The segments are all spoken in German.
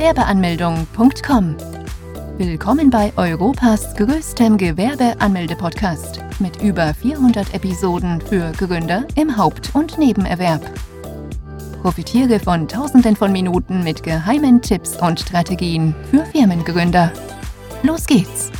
Gewerbeanmeldung.com. Willkommen bei Europas größtem Gewerbeanmelde-Podcast mit über 400 Episoden für Gründer im Haupt- und Nebenerwerb. Profitiere von Tausenden von Minuten mit geheimen Tipps und Strategien für Firmengründer. Los geht's!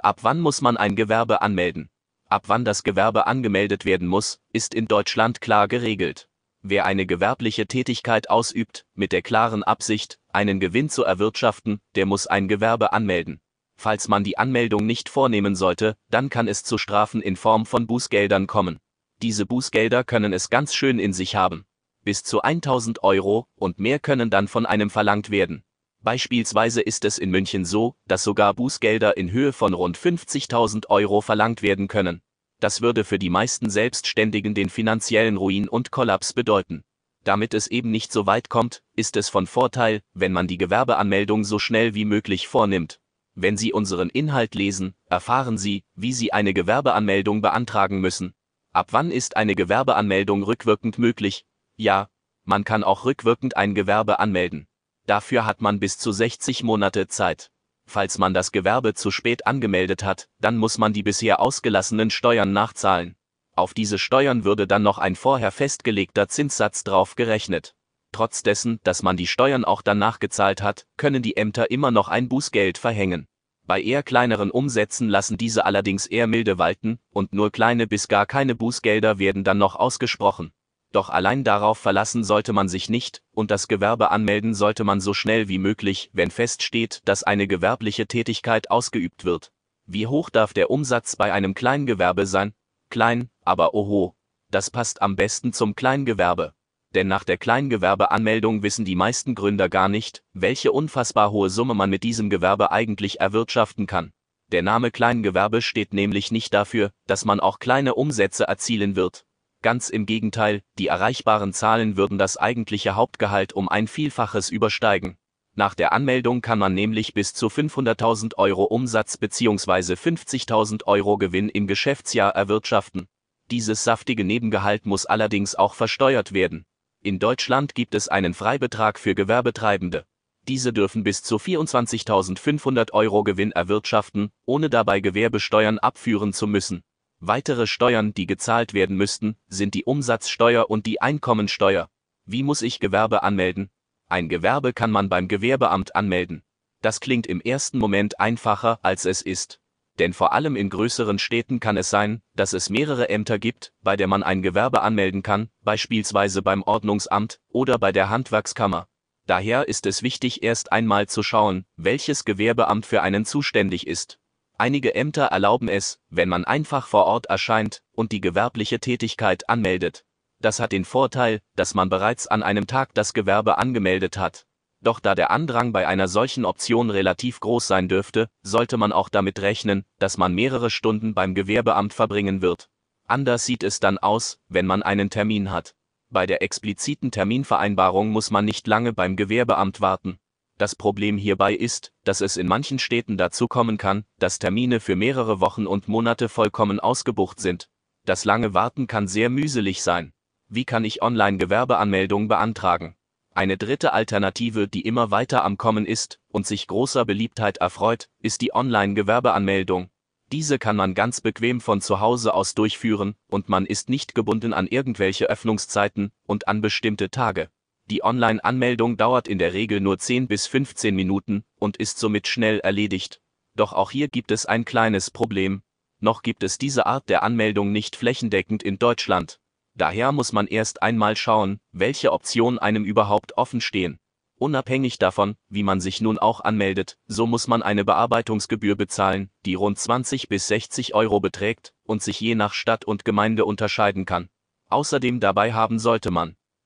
Ab wann muss man ein Gewerbe anmelden? Ab wann das Gewerbe angemeldet werden muss, ist in Deutschland klar geregelt. Wer eine gewerbliche Tätigkeit ausübt, mit der klaren Absicht, einen Gewinn zu erwirtschaften, der muss ein Gewerbe anmelden. Falls man die Anmeldung nicht vornehmen sollte, dann kann es zu Strafen in Form von Bußgeldern kommen. Diese Bußgelder können es ganz schön in sich haben. Bis zu 1000 Euro und mehr können dann von einem verlangt werden. Beispielsweise ist es in München so, dass sogar Bußgelder in Höhe von rund 50.000 Euro verlangt werden können. Das würde für die meisten Selbstständigen den finanziellen Ruin und Kollaps bedeuten. Damit es eben nicht so weit kommt, ist es von Vorteil, wenn man die Gewerbeanmeldung so schnell wie möglich vornimmt. Wenn Sie unseren Inhalt lesen, erfahren Sie, wie Sie eine Gewerbeanmeldung beantragen müssen. Ab wann ist eine Gewerbeanmeldung rückwirkend möglich? Ja, man kann auch rückwirkend ein Gewerbe anmelden. Dafür hat man bis zu 60 Monate Zeit. Falls man das Gewerbe zu spät angemeldet hat, dann muss man die bisher ausgelassenen Steuern nachzahlen. Auf diese Steuern würde dann noch ein vorher festgelegter Zinssatz drauf gerechnet. Trotz dessen, dass man die Steuern auch dann nachgezahlt hat, können die Ämter immer noch ein Bußgeld verhängen. Bei eher kleineren Umsätzen lassen diese allerdings eher milde walten, und nur kleine bis gar keine Bußgelder werden dann noch ausgesprochen. Doch allein darauf verlassen sollte man sich nicht, und das Gewerbe anmelden sollte man so schnell wie möglich, wenn feststeht, dass eine gewerbliche Tätigkeit ausgeübt wird. Wie hoch darf der Umsatz bei einem Kleingewerbe sein? Klein, aber oho. Das passt am besten zum Kleingewerbe. Denn nach der Kleingewerbeanmeldung wissen die meisten Gründer gar nicht, welche unfassbar hohe Summe man mit diesem Gewerbe eigentlich erwirtschaften kann. Der Name Kleingewerbe steht nämlich nicht dafür, dass man auch kleine Umsätze erzielen wird. Ganz im Gegenteil, die erreichbaren Zahlen würden das eigentliche Hauptgehalt um ein Vielfaches übersteigen. Nach der Anmeldung kann man nämlich bis zu 500.000 Euro Umsatz bzw. 50.000 Euro Gewinn im Geschäftsjahr erwirtschaften. Dieses saftige Nebengehalt muss allerdings auch versteuert werden. In Deutschland gibt es einen Freibetrag für Gewerbetreibende. Diese dürfen bis zu 24.500 Euro Gewinn erwirtschaften, ohne dabei Gewerbesteuern abführen zu müssen. Weitere Steuern, die gezahlt werden müssten, sind die Umsatzsteuer und die Einkommensteuer. Wie muss ich Gewerbe anmelden? Ein Gewerbe kann man beim Gewerbeamt anmelden. Das klingt im ersten Moment einfacher, als es ist. Denn vor allem in größeren Städten kann es sein, dass es mehrere Ämter gibt, bei der man ein Gewerbe anmelden kann, beispielsweise beim Ordnungsamt oder bei der Handwerkskammer. Daher ist es wichtig, erst einmal zu schauen, welches Gewerbeamt für einen zuständig ist. Einige Ämter erlauben es, wenn man einfach vor Ort erscheint und die gewerbliche Tätigkeit anmeldet. Das hat den Vorteil, dass man bereits an einem Tag das Gewerbe angemeldet hat. Doch da der Andrang bei einer solchen Option relativ groß sein dürfte, sollte man auch damit rechnen, dass man mehrere Stunden beim Gewerbeamt verbringen wird. Anders sieht es dann aus, wenn man einen Termin hat. Bei der expliziten Terminvereinbarung muss man nicht lange beim Gewerbeamt warten. Das Problem hierbei ist, dass es in manchen Städten dazu kommen kann, dass Termine für mehrere Wochen und Monate vollkommen ausgebucht sind. Das lange Warten kann sehr mühselig sein. Wie kann ich Online-Gewerbeanmeldung beantragen? Eine dritte Alternative, die immer weiter am Kommen ist und sich großer Beliebtheit erfreut, ist die Online-Gewerbeanmeldung. Diese kann man ganz bequem von zu Hause aus durchführen und man ist nicht gebunden an irgendwelche Öffnungszeiten und an bestimmte Tage. Die Online-Anmeldung dauert in der Regel nur 10 bis 15 Minuten und ist somit schnell erledigt. Doch auch hier gibt es ein kleines Problem. Noch gibt es diese Art der Anmeldung nicht flächendeckend in Deutschland. Daher muss man erst einmal schauen, welche Optionen einem überhaupt offen stehen. Unabhängig davon, wie man sich nun auch anmeldet, so muss man eine Bearbeitungsgebühr bezahlen, die rund 20 bis 60 Euro beträgt und sich je nach Stadt und Gemeinde unterscheiden kann. Außerdem dabei haben sollte man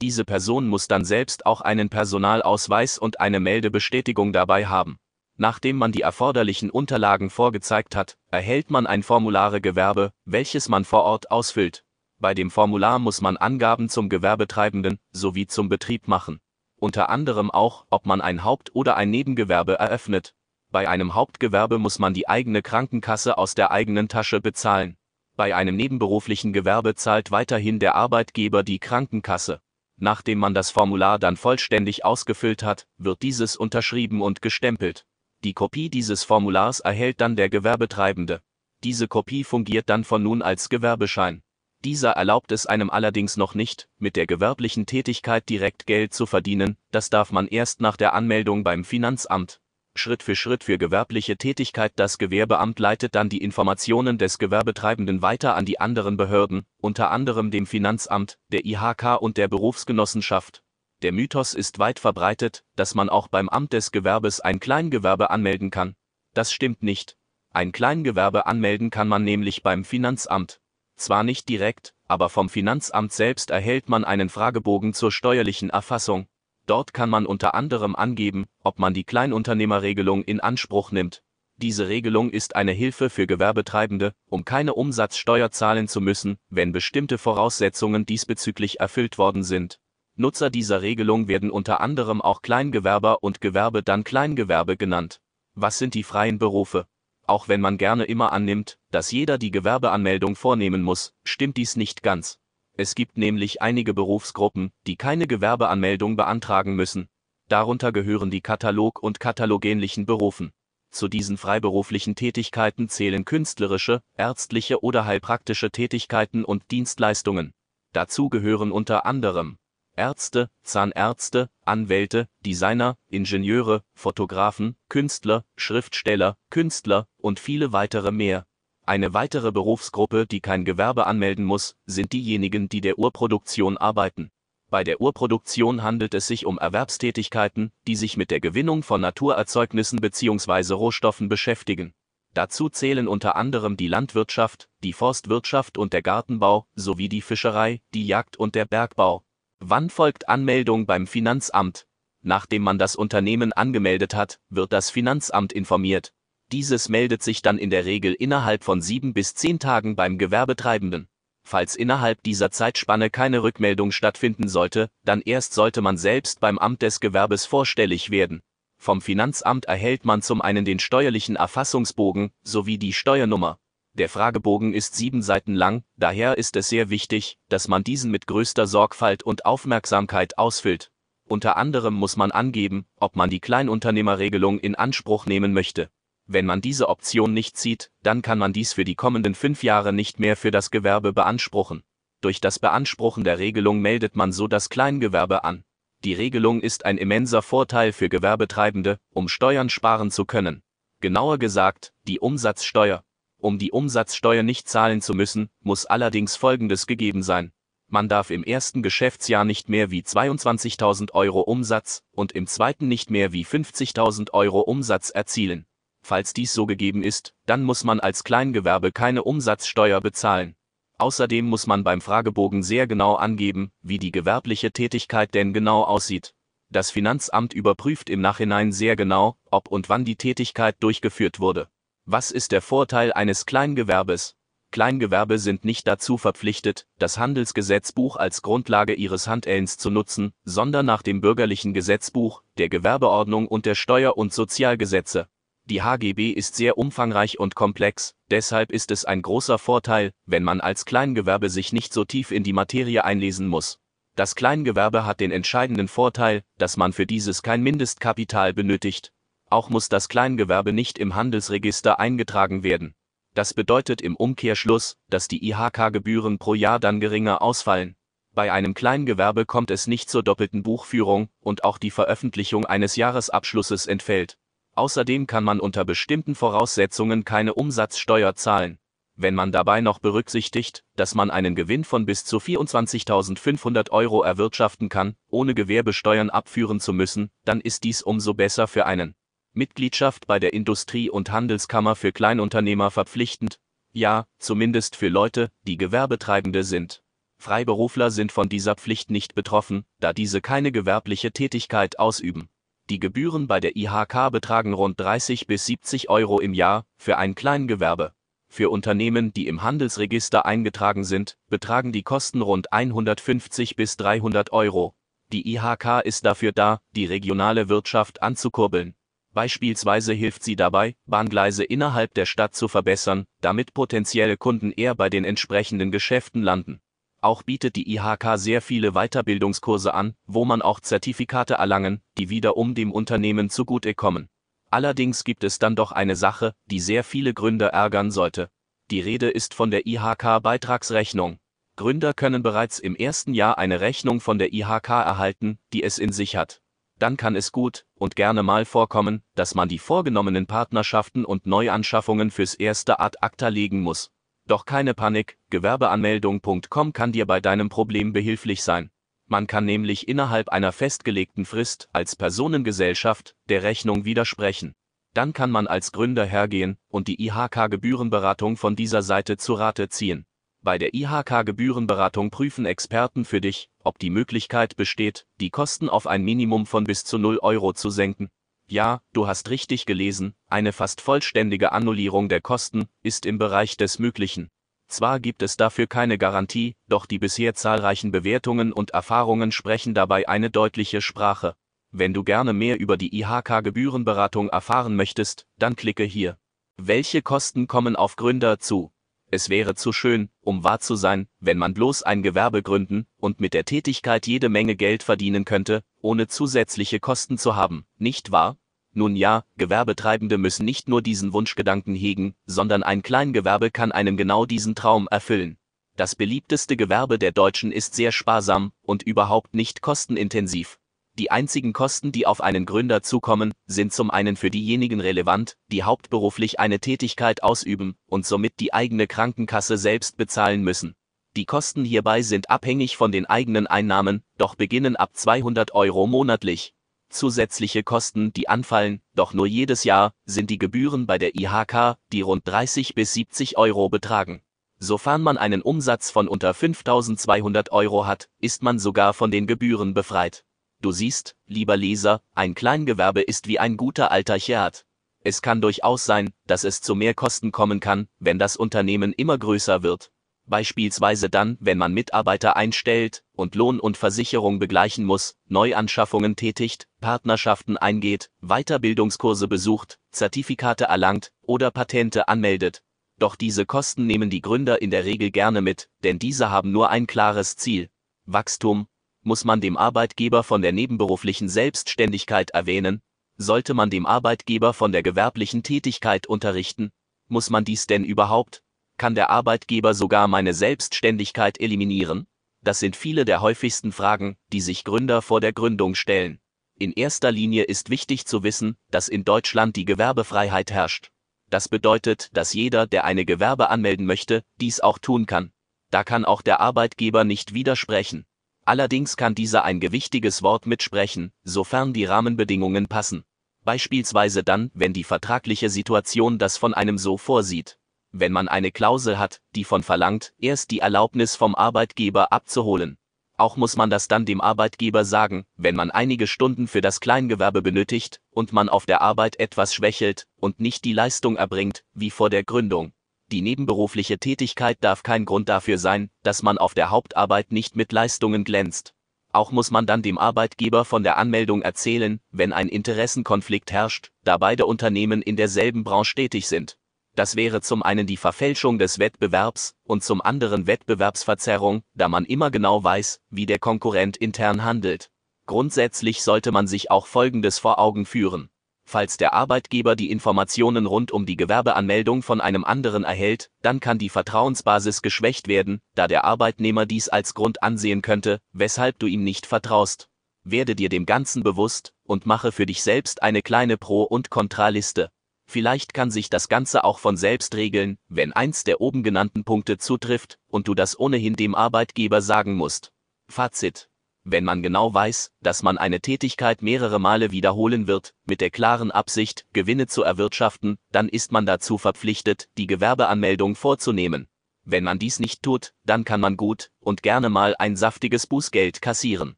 Diese Person muss dann selbst auch einen Personalausweis und eine Meldebestätigung dabei haben. Nachdem man die erforderlichen Unterlagen vorgezeigt hat, erhält man ein Formulare-Gewerbe, welches man vor Ort ausfüllt. Bei dem Formular muss man Angaben zum Gewerbetreibenden sowie zum Betrieb machen. Unter anderem auch, ob man ein Haupt- oder ein Nebengewerbe eröffnet. Bei einem Hauptgewerbe muss man die eigene Krankenkasse aus der eigenen Tasche bezahlen. Bei einem nebenberuflichen Gewerbe zahlt weiterhin der Arbeitgeber die Krankenkasse. Nachdem man das Formular dann vollständig ausgefüllt hat, wird dieses unterschrieben und gestempelt. Die Kopie dieses Formulars erhält dann der Gewerbetreibende. Diese Kopie fungiert dann von nun als Gewerbeschein. Dieser erlaubt es einem allerdings noch nicht, mit der gewerblichen Tätigkeit direkt Geld zu verdienen, das darf man erst nach der Anmeldung beim Finanzamt. Schritt für Schritt für gewerbliche Tätigkeit Das Gewerbeamt leitet dann die Informationen des Gewerbetreibenden weiter an die anderen Behörden, unter anderem dem Finanzamt, der IHK und der Berufsgenossenschaft. Der Mythos ist weit verbreitet, dass man auch beim Amt des Gewerbes ein Kleingewerbe anmelden kann. Das stimmt nicht. Ein Kleingewerbe anmelden kann man nämlich beim Finanzamt. Zwar nicht direkt, aber vom Finanzamt selbst erhält man einen Fragebogen zur steuerlichen Erfassung. Dort kann man unter anderem angeben, ob man die Kleinunternehmerregelung in Anspruch nimmt. Diese Regelung ist eine Hilfe für Gewerbetreibende, um keine Umsatzsteuer zahlen zu müssen, wenn bestimmte Voraussetzungen diesbezüglich erfüllt worden sind. Nutzer dieser Regelung werden unter anderem auch Kleingewerber und Gewerbe dann Kleingewerbe genannt. Was sind die freien Berufe? Auch wenn man gerne immer annimmt, dass jeder die Gewerbeanmeldung vornehmen muss, stimmt dies nicht ganz. Es gibt nämlich einige Berufsgruppen, die keine Gewerbeanmeldung beantragen müssen. Darunter gehören die Katalog- und katalogähnlichen Berufen. Zu diesen freiberuflichen Tätigkeiten zählen künstlerische, ärztliche oder heilpraktische Tätigkeiten und Dienstleistungen. Dazu gehören unter anderem Ärzte, Zahnärzte, Anwälte, Designer, Ingenieure, Fotografen, Künstler, Schriftsteller, Künstler und viele weitere mehr. Eine weitere Berufsgruppe, die kein Gewerbe anmelden muss, sind diejenigen, die der Urproduktion arbeiten. Bei der Urproduktion handelt es sich um Erwerbstätigkeiten, die sich mit der Gewinnung von Naturerzeugnissen bzw. Rohstoffen beschäftigen. Dazu zählen unter anderem die Landwirtschaft, die Forstwirtschaft und der Gartenbau, sowie die Fischerei, die Jagd und der Bergbau. Wann folgt Anmeldung beim Finanzamt? Nachdem man das Unternehmen angemeldet hat, wird das Finanzamt informiert. Dieses meldet sich dann in der Regel innerhalb von sieben bis zehn Tagen beim Gewerbetreibenden. Falls innerhalb dieser Zeitspanne keine Rückmeldung stattfinden sollte, dann erst sollte man selbst beim Amt des Gewerbes vorstellig werden. Vom Finanzamt erhält man zum einen den steuerlichen Erfassungsbogen sowie die Steuernummer. Der Fragebogen ist sieben Seiten lang, daher ist es sehr wichtig, dass man diesen mit größter Sorgfalt und Aufmerksamkeit ausfüllt. Unter anderem muss man angeben, ob man die Kleinunternehmerregelung in Anspruch nehmen möchte. Wenn man diese Option nicht zieht, dann kann man dies für die kommenden fünf Jahre nicht mehr für das Gewerbe beanspruchen. Durch das Beanspruchen der Regelung meldet man so das Kleingewerbe an. Die Regelung ist ein immenser Vorteil für Gewerbetreibende, um Steuern sparen zu können. Genauer gesagt, die Umsatzsteuer. Um die Umsatzsteuer nicht zahlen zu müssen, muss allerdings Folgendes gegeben sein. Man darf im ersten Geschäftsjahr nicht mehr wie 22.000 Euro Umsatz und im zweiten nicht mehr wie 50.000 Euro Umsatz erzielen. Falls dies so gegeben ist, dann muss man als Kleingewerbe keine Umsatzsteuer bezahlen. Außerdem muss man beim Fragebogen sehr genau angeben, wie die gewerbliche Tätigkeit denn genau aussieht. Das Finanzamt überprüft im Nachhinein sehr genau, ob und wann die Tätigkeit durchgeführt wurde. Was ist der Vorteil eines Kleingewerbes? Kleingewerbe sind nicht dazu verpflichtet, das Handelsgesetzbuch als Grundlage ihres Handelns zu nutzen, sondern nach dem bürgerlichen Gesetzbuch, der Gewerbeordnung und der Steuer- und Sozialgesetze. Die HGB ist sehr umfangreich und komplex, deshalb ist es ein großer Vorteil, wenn man als Kleingewerbe sich nicht so tief in die Materie einlesen muss. Das Kleingewerbe hat den entscheidenden Vorteil, dass man für dieses kein Mindestkapital benötigt, auch muss das Kleingewerbe nicht im Handelsregister eingetragen werden. Das bedeutet im Umkehrschluss, dass die IHK-Gebühren pro Jahr dann geringer ausfallen. Bei einem Kleingewerbe kommt es nicht zur doppelten Buchführung und auch die Veröffentlichung eines Jahresabschlusses entfällt. Außerdem kann man unter bestimmten Voraussetzungen keine Umsatzsteuer zahlen. Wenn man dabei noch berücksichtigt, dass man einen Gewinn von bis zu 24.500 Euro erwirtschaften kann, ohne Gewerbesteuern abführen zu müssen, dann ist dies umso besser für einen. Mitgliedschaft bei der Industrie- und Handelskammer für Kleinunternehmer verpflichtend? Ja, zumindest für Leute, die Gewerbetreibende sind. Freiberufler sind von dieser Pflicht nicht betroffen, da diese keine gewerbliche Tätigkeit ausüben. Die Gebühren bei der IHK betragen rund 30 bis 70 Euro im Jahr für ein Kleingewerbe. Für Unternehmen, die im Handelsregister eingetragen sind, betragen die Kosten rund 150 bis 300 Euro. Die IHK ist dafür da, die regionale Wirtschaft anzukurbeln. Beispielsweise hilft sie dabei, Bahngleise innerhalb der Stadt zu verbessern, damit potenzielle Kunden eher bei den entsprechenden Geschäften landen. Auch bietet die IHK sehr viele Weiterbildungskurse an, wo man auch Zertifikate erlangen, die wiederum dem Unternehmen zugutekommen. Allerdings gibt es dann doch eine Sache, die sehr viele Gründer ärgern sollte. Die Rede ist von der IHK-Beitragsrechnung. Gründer können bereits im ersten Jahr eine Rechnung von der IHK erhalten, die es in sich hat. Dann kann es gut und gerne mal vorkommen, dass man die vorgenommenen Partnerschaften und Neuanschaffungen fürs erste Ad acta legen muss. Doch keine Panik, Gewerbeanmeldung.com kann dir bei deinem Problem behilflich sein. Man kann nämlich innerhalb einer festgelegten Frist als Personengesellschaft der Rechnung widersprechen. Dann kann man als Gründer hergehen und die IHK-Gebührenberatung von dieser Seite zu Rate ziehen. Bei der IHK-Gebührenberatung prüfen Experten für dich, ob die Möglichkeit besteht, die Kosten auf ein Minimum von bis zu 0 Euro zu senken. Ja, du hast richtig gelesen, eine fast vollständige Annullierung der Kosten ist im Bereich des Möglichen. Zwar gibt es dafür keine Garantie, doch die bisher zahlreichen Bewertungen und Erfahrungen sprechen dabei eine deutliche Sprache. Wenn du gerne mehr über die IHK-Gebührenberatung erfahren möchtest, dann klicke hier. Welche Kosten kommen auf Gründer zu? Es wäre zu schön, um wahr zu sein, wenn man bloß ein Gewerbe gründen und mit der Tätigkeit jede Menge Geld verdienen könnte, ohne zusätzliche Kosten zu haben, nicht wahr? Nun ja, Gewerbetreibende müssen nicht nur diesen Wunschgedanken hegen, sondern ein Kleingewerbe kann einem genau diesen Traum erfüllen. Das beliebteste Gewerbe der Deutschen ist sehr sparsam und überhaupt nicht kostenintensiv. Die einzigen Kosten, die auf einen Gründer zukommen, sind zum einen für diejenigen relevant, die hauptberuflich eine Tätigkeit ausüben und somit die eigene Krankenkasse selbst bezahlen müssen. Die Kosten hierbei sind abhängig von den eigenen Einnahmen, doch beginnen ab 200 Euro monatlich. Zusätzliche Kosten, die anfallen, doch nur jedes Jahr, sind die Gebühren bei der IHK, die rund 30 bis 70 Euro betragen. Sofern man einen Umsatz von unter 5200 Euro hat, ist man sogar von den Gebühren befreit. Du siehst, lieber Leser, ein Kleingewerbe ist wie ein guter alter Chiat. Es kann durchaus sein, dass es zu mehr Kosten kommen kann, wenn das Unternehmen immer größer wird beispielsweise dann, wenn man Mitarbeiter einstellt und Lohn und Versicherung begleichen muss, Neuanschaffungen tätigt, Partnerschaften eingeht, Weiterbildungskurse besucht, Zertifikate erlangt oder Patente anmeldet. Doch diese Kosten nehmen die Gründer in der Regel gerne mit, denn diese haben nur ein klares Ziel. Wachstum. Muss man dem Arbeitgeber von der nebenberuflichen Selbstständigkeit erwähnen? Sollte man dem Arbeitgeber von der gewerblichen Tätigkeit unterrichten? Muss man dies denn überhaupt? Kann der Arbeitgeber sogar meine Selbstständigkeit eliminieren? Das sind viele der häufigsten Fragen, die sich Gründer vor der Gründung stellen. In erster Linie ist wichtig zu wissen, dass in Deutschland die Gewerbefreiheit herrscht. Das bedeutet, dass jeder, der eine Gewerbe anmelden möchte, dies auch tun kann. Da kann auch der Arbeitgeber nicht widersprechen. Allerdings kann dieser ein gewichtiges Wort mitsprechen, sofern die Rahmenbedingungen passen. Beispielsweise dann, wenn die vertragliche Situation das von einem so vorsieht wenn man eine Klausel hat, die von verlangt, erst die Erlaubnis vom Arbeitgeber abzuholen. Auch muss man das dann dem Arbeitgeber sagen, wenn man einige Stunden für das Kleingewerbe benötigt und man auf der Arbeit etwas schwächelt und nicht die Leistung erbringt, wie vor der Gründung. Die nebenberufliche Tätigkeit darf kein Grund dafür sein, dass man auf der Hauptarbeit nicht mit Leistungen glänzt. Auch muss man dann dem Arbeitgeber von der Anmeldung erzählen, wenn ein Interessenkonflikt herrscht, da beide Unternehmen in derselben Branche tätig sind. Das wäre zum einen die Verfälschung des Wettbewerbs und zum anderen Wettbewerbsverzerrung, da man immer genau weiß, wie der Konkurrent intern handelt. Grundsätzlich sollte man sich auch Folgendes vor Augen führen. Falls der Arbeitgeber die Informationen rund um die Gewerbeanmeldung von einem anderen erhält, dann kann die Vertrauensbasis geschwächt werden, da der Arbeitnehmer dies als Grund ansehen könnte, weshalb du ihm nicht vertraust. Werde dir dem Ganzen bewusst und mache für dich selbst eine kleine Pro- und Kontraliste. Vielleicht kann sich das Ganze auch von selbst regeln, wenn eins der oben genannten Punkte zutrifft und du das ohnehin dem Arbeitgeber sagen musst. Fazit. Wenn man genau weiß, dass man eine Tätigkeit mehrere Male wiederholen wird, mit der klaren Absicht, Gewinne zu erwirtschaften, dann ist man dazu verpflichtet, die Gewerbeanmeldung vorzunehmen. Wenn man dies nicht tut, dann kann man gut und gerne mal ein saftiges Bußgeld kassieren.